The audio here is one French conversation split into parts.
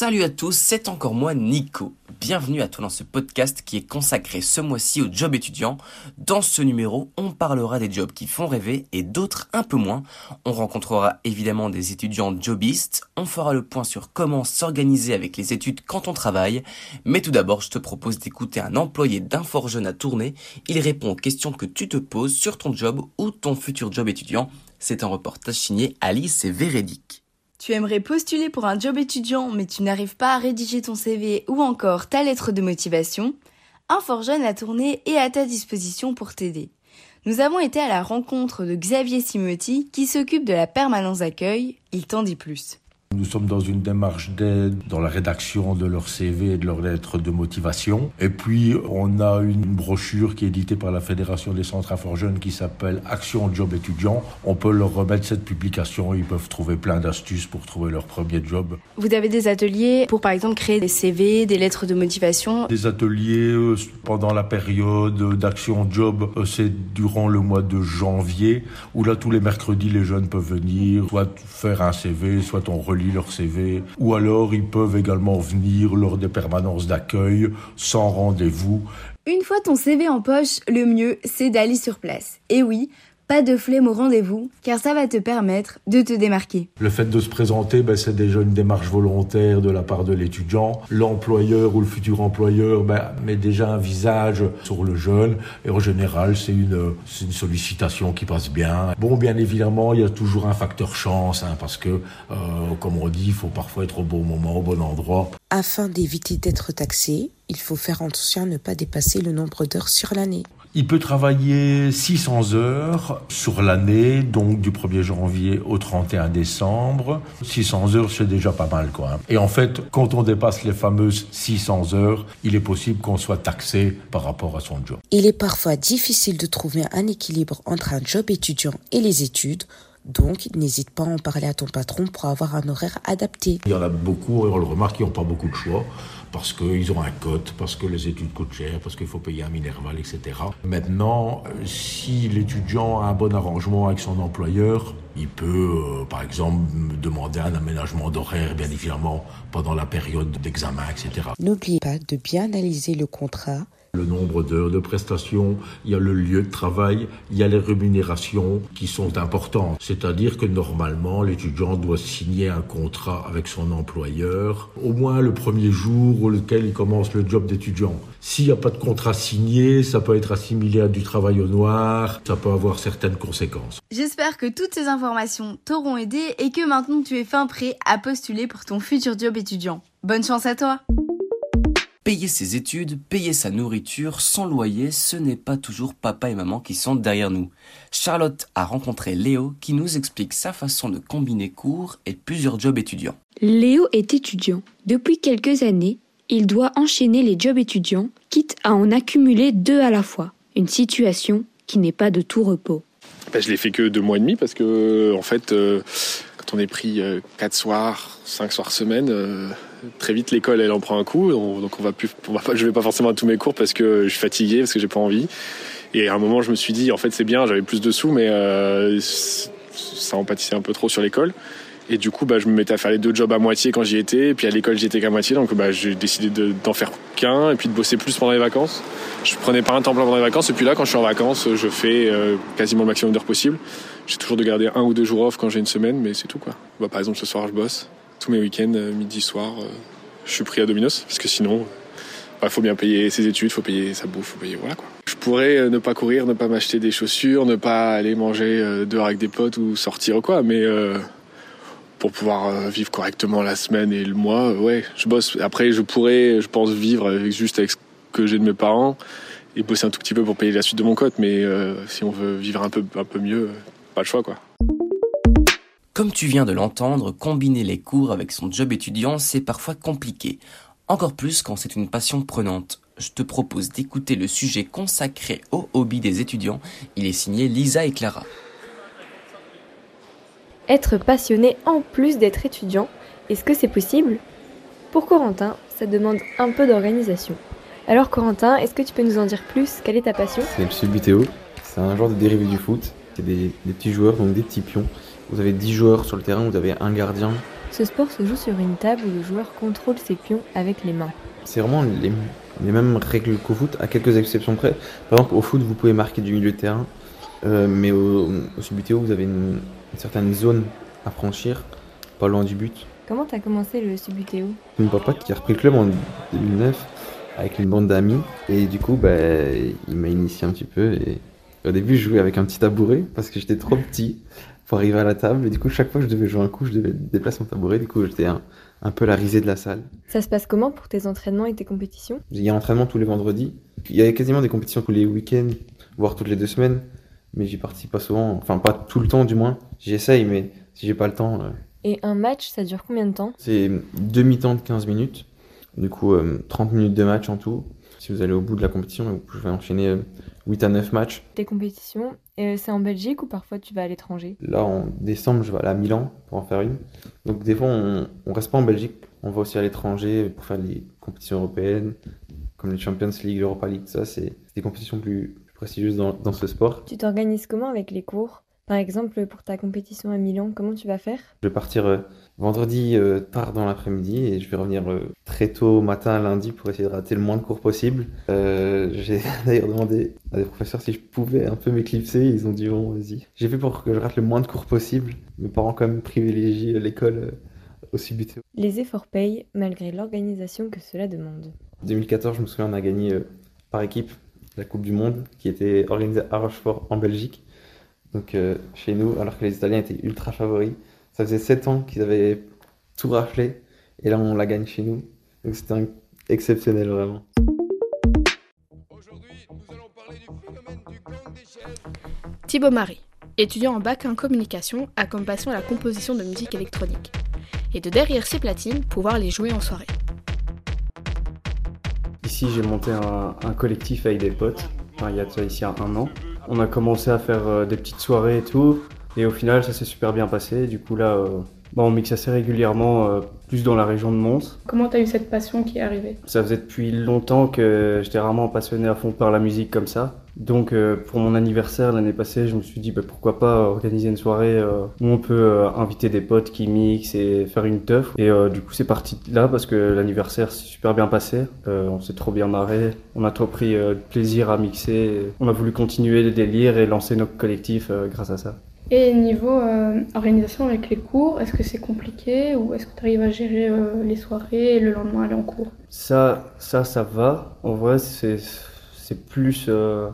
Salut à tous, c'est encore moi Nico. Bienvenue à toi dans ce podcast qui est consacré ce mois-ci aux jobs étudiants. Dans ce numéro, on parlera des jobs qui font rêver et d'autres un peu moins. On rencontrera évidemment des étudiants jobistes, on fera le point sur comment s'organiser avec les études quand on travaille. Mais tout d'abord, je te propose d'écouter un employé d'Inforjeune à tourner. Il répond aux questions que tu te poses sur ton job ou ton futur job étudiant. C'est un reportage signé Alice et Véredic. Tu aimerais postuler pour un job étudiant mais tu n'arrives pas à rédiger ton CV ou encore ta lettre de motivation Un fort jeune a tourné et à ta disposition pour t'aider. Nous avons été à la rencontre de Xavier Simotti qui s'occupe de la permanence d'accueil. Il t'en dit plus. Nous sommes dans une démarche d'aide dans la rédaction de leur CV et de leur lettre de motivation. Et puis, on a une brochure qui est éditée par la Fédération des centres jeunes qui s'appelle Action Job étudiant. On peut leur remettre cette publication. Ils peuvent trouver plein d'astuces pour trouver leur premier job. Vous avez des ateliers pour, par exemple, créer des CV, des lettres de motivation? Des ateliers euh, pendant la période d'Action Job, euh, c'est durant le mois de janvier, où là, tous les mercredis, les jeunes peuvent venir, soit faire un CV, soit on leur CV, ou alors ils peuvent également venir lors des permanences d'accueil sans rendez-vous. Une fois ton CV en poche, le mieux c'est d'aller sur place. Et oui, pas de flemme au rendez-vous, car ça va te permettre de te démarquer. Le fait de se présenter, ben, c'est déjà une démarche volontaire de la part de l'étudiant. L'employeur ou le futur employeur ben, met déjà un visage sur le jeune, et en général, c'est une, une sollicitation qui passe bien. Bon, bien évidemment, il y a toujours un facteur chance, hein, parce que, euh, comme on dit, il faut parfois être au bon moment, au bon endroit. Afin d'éviter d'être taxé, il faut faire attention à ne pas dépasser le nombre d'heures sur l'année. Il peut travailler 600 heures sur l'année, donc du 1er janvier au 31 décembre. 600 heures, c'est déjà pas mal, quoi. Et en fait, quand on dépasse les fameuses 600 heures, il est possible qu'on soit taxé par rapport à son job. Il est parfois difficile de trouver un équilibre entre un job étudiant et les études. Donc, n'hésite pas à en parler à ton patron pour avoir un horaire adapté. Il y en a beaucoup, on le remarque, qui n'ont pas beaucoup de choix parce qu'ils ont un cote, parce que les études coûtent cher, parce qu'il faut payer un minerval, etc. Maintenant, si l'étudiant a un bon arrangement avec son employeur, il peut, euh, par exemple, demander un aménagement d'horaire, bien évidemment, pendant la période d'examen, etc. N'oubliez pas de bien analyser le contrat le nombre d'heures de prestations, il y a le lieu de travail, il y a les rémunérations qui sont importantes. C'est-à-dire que normalement, l'étudiant doit signer un contrat avec son employeur au moins le premier jour auquel il commence le job d'étudiant. S'il n'y a pas de contrat signé, ça peut être assimilé à du travail au noir, ça peut avoir certaines conséquences. J'espère que toutes ces informations t'auront aidé et que maintenant tu es fin prêt à postuler pour ton futur job étudiant. Bonne chance à toi Payer ses études, payer sa nourriture, son loyer, ce n'est pas toujours papa et maman qui sont derrière nous. Charlotte a rencontré Léo qui nous explique sa façon de combiner cours et plusieurs jobs étudiants. Léo est étudiant. Depuis quelques années, il doit enchaîner les jobs étudiants, quitte à en accumuler deux à la fois. Une situation qui n'est pas de tout repos. Ben, je l'ai fait que deux mois et demi parce que, en fait, euh, quand on est pris euh, quatre soirs, cinq soirs semaine, euh, très vite l'école elle en prend un coup, donc on va plus, on va pas, je vais pas forcément à tous mes cours parce que je suis fatigué, parce que j'ai pas envie. Et à un moment je me suis dit en fait c'est bien, j'avais plus de sous, mais euh, ça empâtissait un peu trop sur l'école. Et du coup, bah, je me mettais à faire les deux jobs à moitié quand j'y étais. Et puis à l'école, j'y étais qu'à moitié. Donc bah, j'ai décidé d'en faire qu'un et puis de bosser plus pendant les vacances. Je prenais pas un temps plein pendant les vacances. Et puis là, quand je suis en vacances, je fais euh, quasiment le maximum d'heures possible. J'ai toujours de garder un ou deux jours off quand j'ai une semaine, mais c'est tout. Bah, par exemple, ce soir, je bosse tous mes week-ends, euh, midi, soir, euh, je suis pris à Dominos parce que sinon, il bah, faut bien payer ses études, faut payer sa bouffe, faut payer voilà quoi. Je pourrais euh, ne pas courir, ne pas m'acheter des chaussures, ne pas aller manger dehors avec des potes ou sortir ou quoi, mais pour pouvoir vivre correctement la semaine et le mois, ouais, je bosse. Après, je pourrais, je pense, vivre juste avec ce que j'ai de mes parents et bosser un tout petit peu pour payer la suite de mon cote, mais si on veut vivre un peu, un peu mieux, pas le choix quoi. Comme tu viens de l'entendre, combiner les cours avec son job étudiant, c'est parfois compliqué. Encore plus quand c'est une passion prenante. Je te propose d'écouter le sujet consacré au hobby des étudiants. Il est signé Lisa et Clara. Être passionné en plus d'être étudiant, est-ce que c'est possible? Pour Corentin, ça demande un peu d'organisation. Alors Corentin, est-ce que tu peux nous en dire plus? Quelle est ta passion? C'est le butéo. C'est un genre de dérivé du foot. C'est des petits joueurs, donc des petits pions vous avez 10 joueurs sur le terrain, vous avez un gardien Ce sport se joue sur une table où le joueur contrôle ses pions avec les mains. C'est vraiment les, les mêmes règles qu'au foot, à quelques exceptions près. Par exemple, au foot, vous pouvez marquer du milieu de terrain, euh, mais au, au Subutéo, vous avez une, une certaine zone à franchir, pas loin du but. Comment t'as commencé le Subutéo Mon papa qui a repris le club en 2009 avec une bande d'amis, et du coup, bah, il m'a initié un petit peu. Et au début, je jouais avec un petit tabouret parce que j'étais trop petit pour arriver à la table, et du coup, chaque fois que je devais jouer un coup, je devais déplacer mon tabouret, du coup, j'étais un, un peu la risée de la salle. Ça se passe comment pour tes entraînements et tes compétitions? Il y a entraînement tous les vendredis. Il y a quasiment des compétitions tous les week-ends, voire toutes les deux semaines. Mais j'y participe pas souvent. Enfin, pas tout le temps, du moins. J'essaye, mais si j'ai pas le temps, euh, Et un match, ça dure combien de temps? C'est demi-temps de 15 minutes. Du coup, euh, 30 minutes de match en tout. Si vous allez au bout de la compétition, vous pouvez enchaîner euh, 8 à 9 matchs. Tes compétitions, euh, c'est en Belgique ou parfois tu vas à l'étranger? Là, en décembre, je vais aller à Milan pour en faire une. Donc, des fois, on, on reste pas en Belgique. On va aussi à l'étranger pour faire des compétitions européennes, comme les Champions League, l'Europa League. Ça, c'est des compétitions plus, plus prestigieuses dans, dans ce sport. Tu t'organises comment avec les cours? Par exemple, pour ta compétition à Milan, comment tu vas faire? Je vais partir euh, vendredi euh, tard dans l'après-midi et je vais revenir euh, très tôt au matin lundi pour essayer de rater le moins de cours possible. J'ai d'ailleurs demandé à des professeurs si je pouvais un peu m'éclipser. Ils ont dit bon, vas-y. J'ai fait pour que je rate le moins de cours possible. Mes parents quand même privilégient l'école au Subutéo. Les efforts payent malgré l'organisation que cela demande. 2014, je me souviens, on a gagné par équipe la Coupe du Monde qui était organisée à Rochefort en Belgique. Donc euh, chez nous, alors que les Italiens étaient ultra favoris. Ça faisait 7 ans qu'ils avaient tout raflé et là on la gagne chez nous. Donc c'était un- exceptionnel vraiment. Thibaut Marie, étudiant en bac en communication, a comme passion la composition de musique électronique. Et de derrière ses platines, pouvoir les jouer en soirée. Ici, j'ai monté un, un collectif avec des potes, enfin, il y a de ça ici un an. On a commencé à faire euh, des petites soirées et tout, et au final, ça s'est super bien passé. Du coup, là, euh, bah, on mixe assez régulièrement, euh, plus dans la région de Mons. Comment t'as eu cette passion qui est arrivée? Ça faisait depuis longtemps que j'étais vraiment passionné à fond par la musique comme ça. Donc, euh, pour mon anniversaire l'année passée, je me suis dit bah, pourquoi pas organiser une soirée euh, où on peut euh, inviter des potes qui mixent et faire une teuf. Et euh, du coup, c'est parti là parce que l'anniversaire s'est super bien passé. Euh, on s'est trop bien marré. On a trop pris euh, plaisir à mixer. On a voulu continuer le délire et lancer notre collectif euh, grâce à ça. Et niveau euh, organisation avec les cours, est-ce que c'est compliqué ou est-ce que tu arrives à gérer euh, les soirées et le lendemain aller en cours? Ça, ça, ça va. En vrai, c'est, c'est plus euh,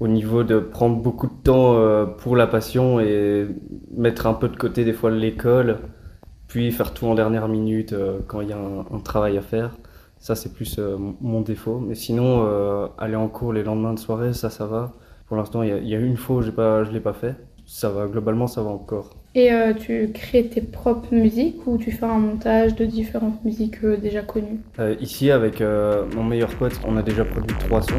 au niveau de prendre beaucoup de temps euh, pour la passion et mettre un peu de côté des fois l'école, puis faire tout en dernière minute euh, quand il y a un, un travail à faire. Ça, c'est plus euh, mon- défaut. Mais sinon, aller en cours les lendemains de soirée, ça, ça va. Pour l'instant, il y a, il y a une fois où pas, je l'ai pas fait. Ça va, globalement, ça va encore. Et euh, tu crées tes propres musiques ou tu fais un montage de différentes musiques euh, déjà connues? Euh, ici, avec mon meilleur pote, on a déjà produit trois sons.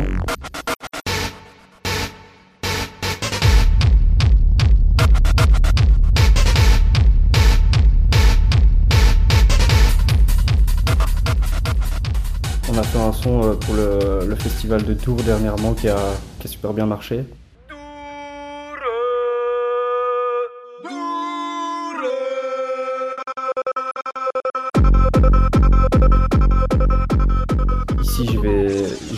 Festival de Tours dernièrement qui a, qui a super bien marché. Ici, je vais,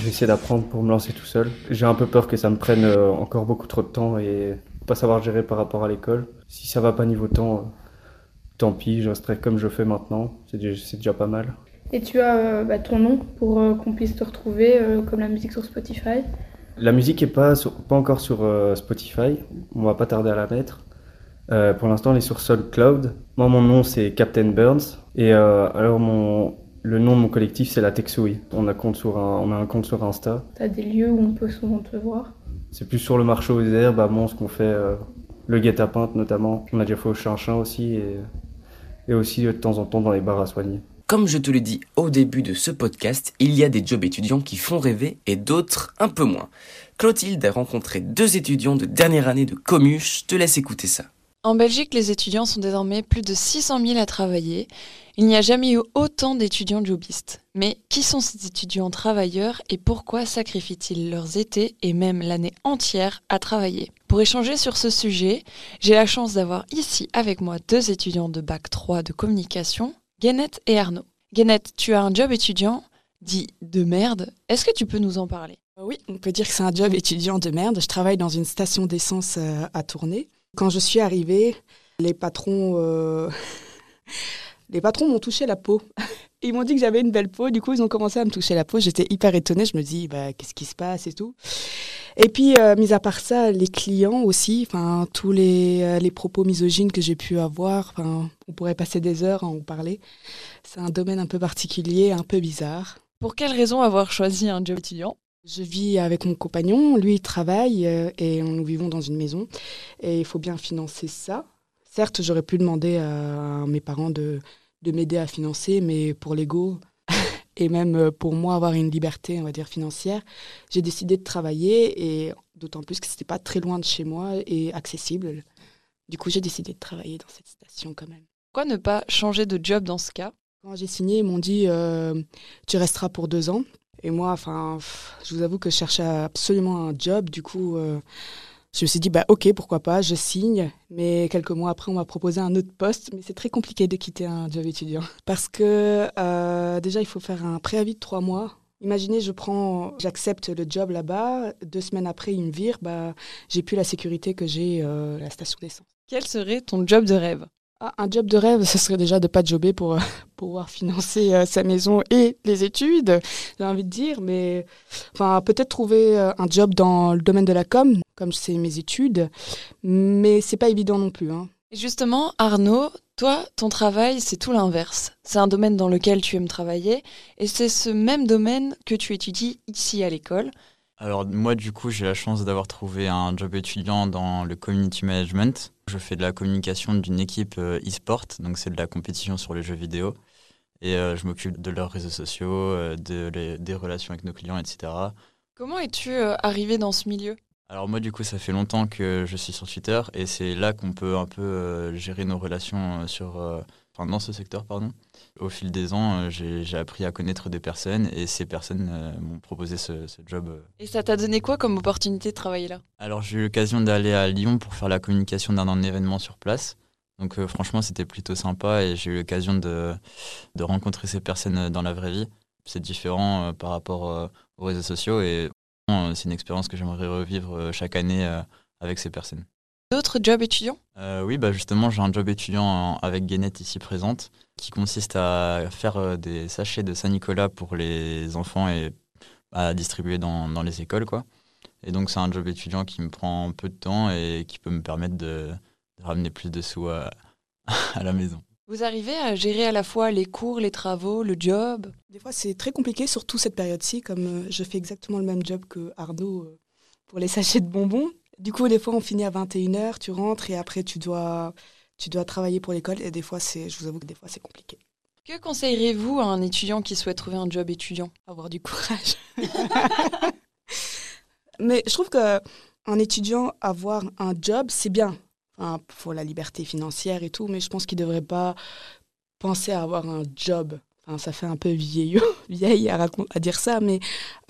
essayer d'apprendre pour me lancer tout seul. J'ai un peu peur que ça me prenne euh, encore beaucoup trop de temps et pas savoir gérer par rapport à l'école. Si ça va pas niveau temps, euh, tant pis, je resterai comme je fais maintenant. C'est déjà pas mal. Et tu as euh, bah, ton nom pour euh, qu'on puisse te retrouver euh, comme la musique sur Spotify. La musique est pas, sur- pas encore sur Spotify. On va pas tarder à la mettre. Pour l'instant, elle est sur SoundCloud. Moi, mon nom, c'est Captain Burns. Et alors, mon, le nom de mon collectif, c'est la Texouille. On a, compte sur un, on a un compte sur Insta. Tu as des lieux où on peut souvent te voir? C'est plus sur le marché aux herbes, à Mons, qu'on fait le guet-apens notamment. On a déjà fait au Chinchin aussi. Et, et aussi, de temps en temps, dans les bars à soigner. Comme je te le dis au début de ce podcast, il y a des jobs étudiants qui font rêver et d'autres un peu moins. Clotilde a rencontré deux étudiants de dernière année de commu, je te laisse écouter ça. En Belgique, les étudiants sont désormais plus de 600 000 à travailler. Il n'y a jamais eu autant d'étudiants jobistes. Mais qui sont ces étudiants travailleurs et pourquoi sacrifient-ils leurs étés et même l'année entière à travailler? Pour échanger sur ce sujet, j'ai la chance d'avoir ici avec moi deux étudiants de Bac 3 de communication, Guénette et Arnaud. Guénette, tu as un job étudiant dit de merde. Est-ce que tu peux nous en parler? Oui, on peut dire que c'est un job étudiant de merde. Je travaille dans une station d'essence euh, à tourner. Quand je suis arrivée, les patrons, euh, les patrons m'ont touché la peau. Ils m'ont dit que j'avais une belle peau, du coup ils ont commencé à me toucher la peau. J'étais hyper étonnée, je me dis bah, qu'est-ce qui se passe et tout. Et puis, euh, mis à part ça, les clients aussi, enfin tous les, euh, les propos misogynes que j'ai pu avoir, enfin on pourrait passer des heures à en parler. C'est un domaine un peu particulier, un peu bizarre. Pour quelle raison avoir choisi un job étudiant? Je vis avec mon compagnon, lui il travaille euh, et nous vivons dans une maison et il faut bien financer ça. Certes, j'aurais pu demander à mes parents de de m'aider à financer, mais pour l'ego et même euh, pour moi avoir une liberté, on va dire, financière, j'ai décidé de travailler et d'autant plus que ce n'était pas très loin de chez moi et accessible. Du coup, j'ai décidé de travailler dans cette station quand même. Pourquoi ne pas changer de job dans ce cas? Quand j'ai signé, ils m'ont dit euh, tu resteras pour deux ans. Et moi, enfin, je vous avoue que je cherchais absolument un job. Du coup, euh, je me suis dit, bah, ok, pourquoi pas, je signe. Mais quelques mois après, on m'a proposé un autre poste. Mais c'est très compliqué de quitter un job étudiant. Parce que euh, déjà, il faut faire un préavis de trois mois. Imaginez, je prends, j'accepte le job là-bas. Deux semaines après, il me vire. Bah, j'ai plus la sécurité que j'ai euh, à la station d'essence. Quel serait ton job de rêve? Ah, un job de rêve, ce serait déjà de pas jobber pour euh, pouvoir financer euh, sa maison et les études, j'ai envie de dire. Mais enfin, peut-être trouver euh, un job dans le domaine de la com, comme c'est mes études. Mais c'est pas évident non plus. Hein. Justement, Arnaud, toi, ton travail, c'est tout l'inverse. C'est un domaine dans lequel tu aimes travailler et c'est ce même domaine que tu étudies ici à l'école. Alors moi du coup j'ai la chance d'avoir trouvé un job étudiant dans le community management. Je fais de la communication d'une équipe euh, e-sport, donc c'est de la compétition sur les jeux vidéo. Et euh, je m'occupe de leurs réseaux sociaux, euh, de des relations avec nos clients, etc. Comment es-tu arrivé dans ce milieu? Alors moi du coup ça fait longtemps que je suis sur Twitter et c'est là qu'on peut un peu gérer nos relations sur, enfin, dans ce secteur pardon. Au fil des ans, euh, j'ai appris à connaître des personnes et ces personnes euh, m'ont proposé ce, job. Euh. Et ça t'a donné quoi comme opportunité de travailler là? Alors j'ai eu l'occasion d'aller à Lyon pour faire la communication d'un événement sur place. Donc franchement c'était plutôt sympa et j'ai eu l'occasion de, de, rencontrer ces personnes dans la vraie vie. C'est différent par rapport aux réseaux sociaux et c'est une expérience que j'aimerais revivre chaque année avec ces personnes. D'autres jobs étudiants? Oui, bah justement j'ai un job étudiant avec Guénette ici présente qui consiste à faire euh, des sachets de Saint-Nicolas pour les enfants et à distribuer dans, dans les écoles. Quoi. Et donc, c'est un job étudiant qui me prend peu de temps et qui peut me permettre de, ramener plus de sous à, à, la maison. Vous arrivez à gérer à la fois les cours, les travaux, le job? Des fois, c'est très compliqué, surtout cette période-ci, comme euh, je fais exactement le même job que Arnaud euh, pour les sachets de bonbons. Du coup, des fois, on finit à 21h, tu rentres et après, tu dois tu dois travailler pour l'école et des fois, c'est, je vous avoue que des fois, c'est compliqué. Que conseillerez-vous à un étudiant qui souhaite trouver un job étudiant? Avoir du courage. Mais je trouve que un étudiant avoir un job, c'est bien. Enfin, pour la liberté financière et tout, mais je pense qu'il ne devrait pas penser à avoir un job ça fait un peu vieillot, vieille à, à, dire ça, mais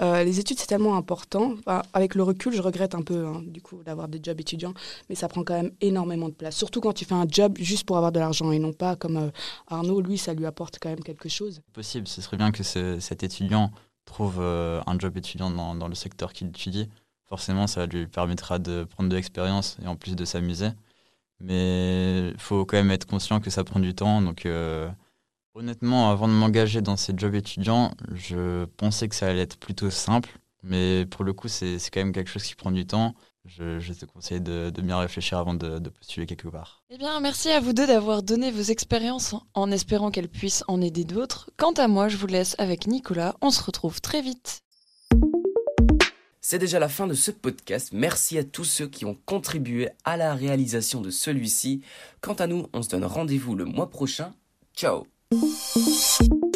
euh, les études, c'est tellement important. avec le recul, je regrette un peu, hein, du coup, d'avoir des jobs étudiants, mais ça prend quand même énormément de place. Surtout quand tu fais un job juste pour avoir de l'argent et non pas comme euh, Arnaud, lui, ça lui apporte quand même quelque chose. Possible, ce serait bien que cet étudiant trouve euh, un job étudiant dans, le secteur qu'il étudie. Forcément, ça lui permettra de prendre de l'expérience et en plus de s'amuser. Mais il faut quand même être conscient que ça prend du temps, donc Honnêtement, avant de m'engager dans ces jobs étudiants, je pensais que ça allait être plutôt simple. Mais pour le coup, c'est quand même quelque chose qui prend du temps. Je, te conseille de, bien réfléchir avant de, postuler quelque part. Eh bien, merci à vous deux d'avoir donné vos expériences en espérant qu'elles puissent en aider d'autres. Quant à moi, je vous laisse avec Nicolas. On se retrouve très vite. C'est déjà la fin de ce podcast. Merci à tous ceux qui ont contribué à la réalisation de celui-ci. Quant à nous, on se donne rendez-vous le mois prochain. Ciao you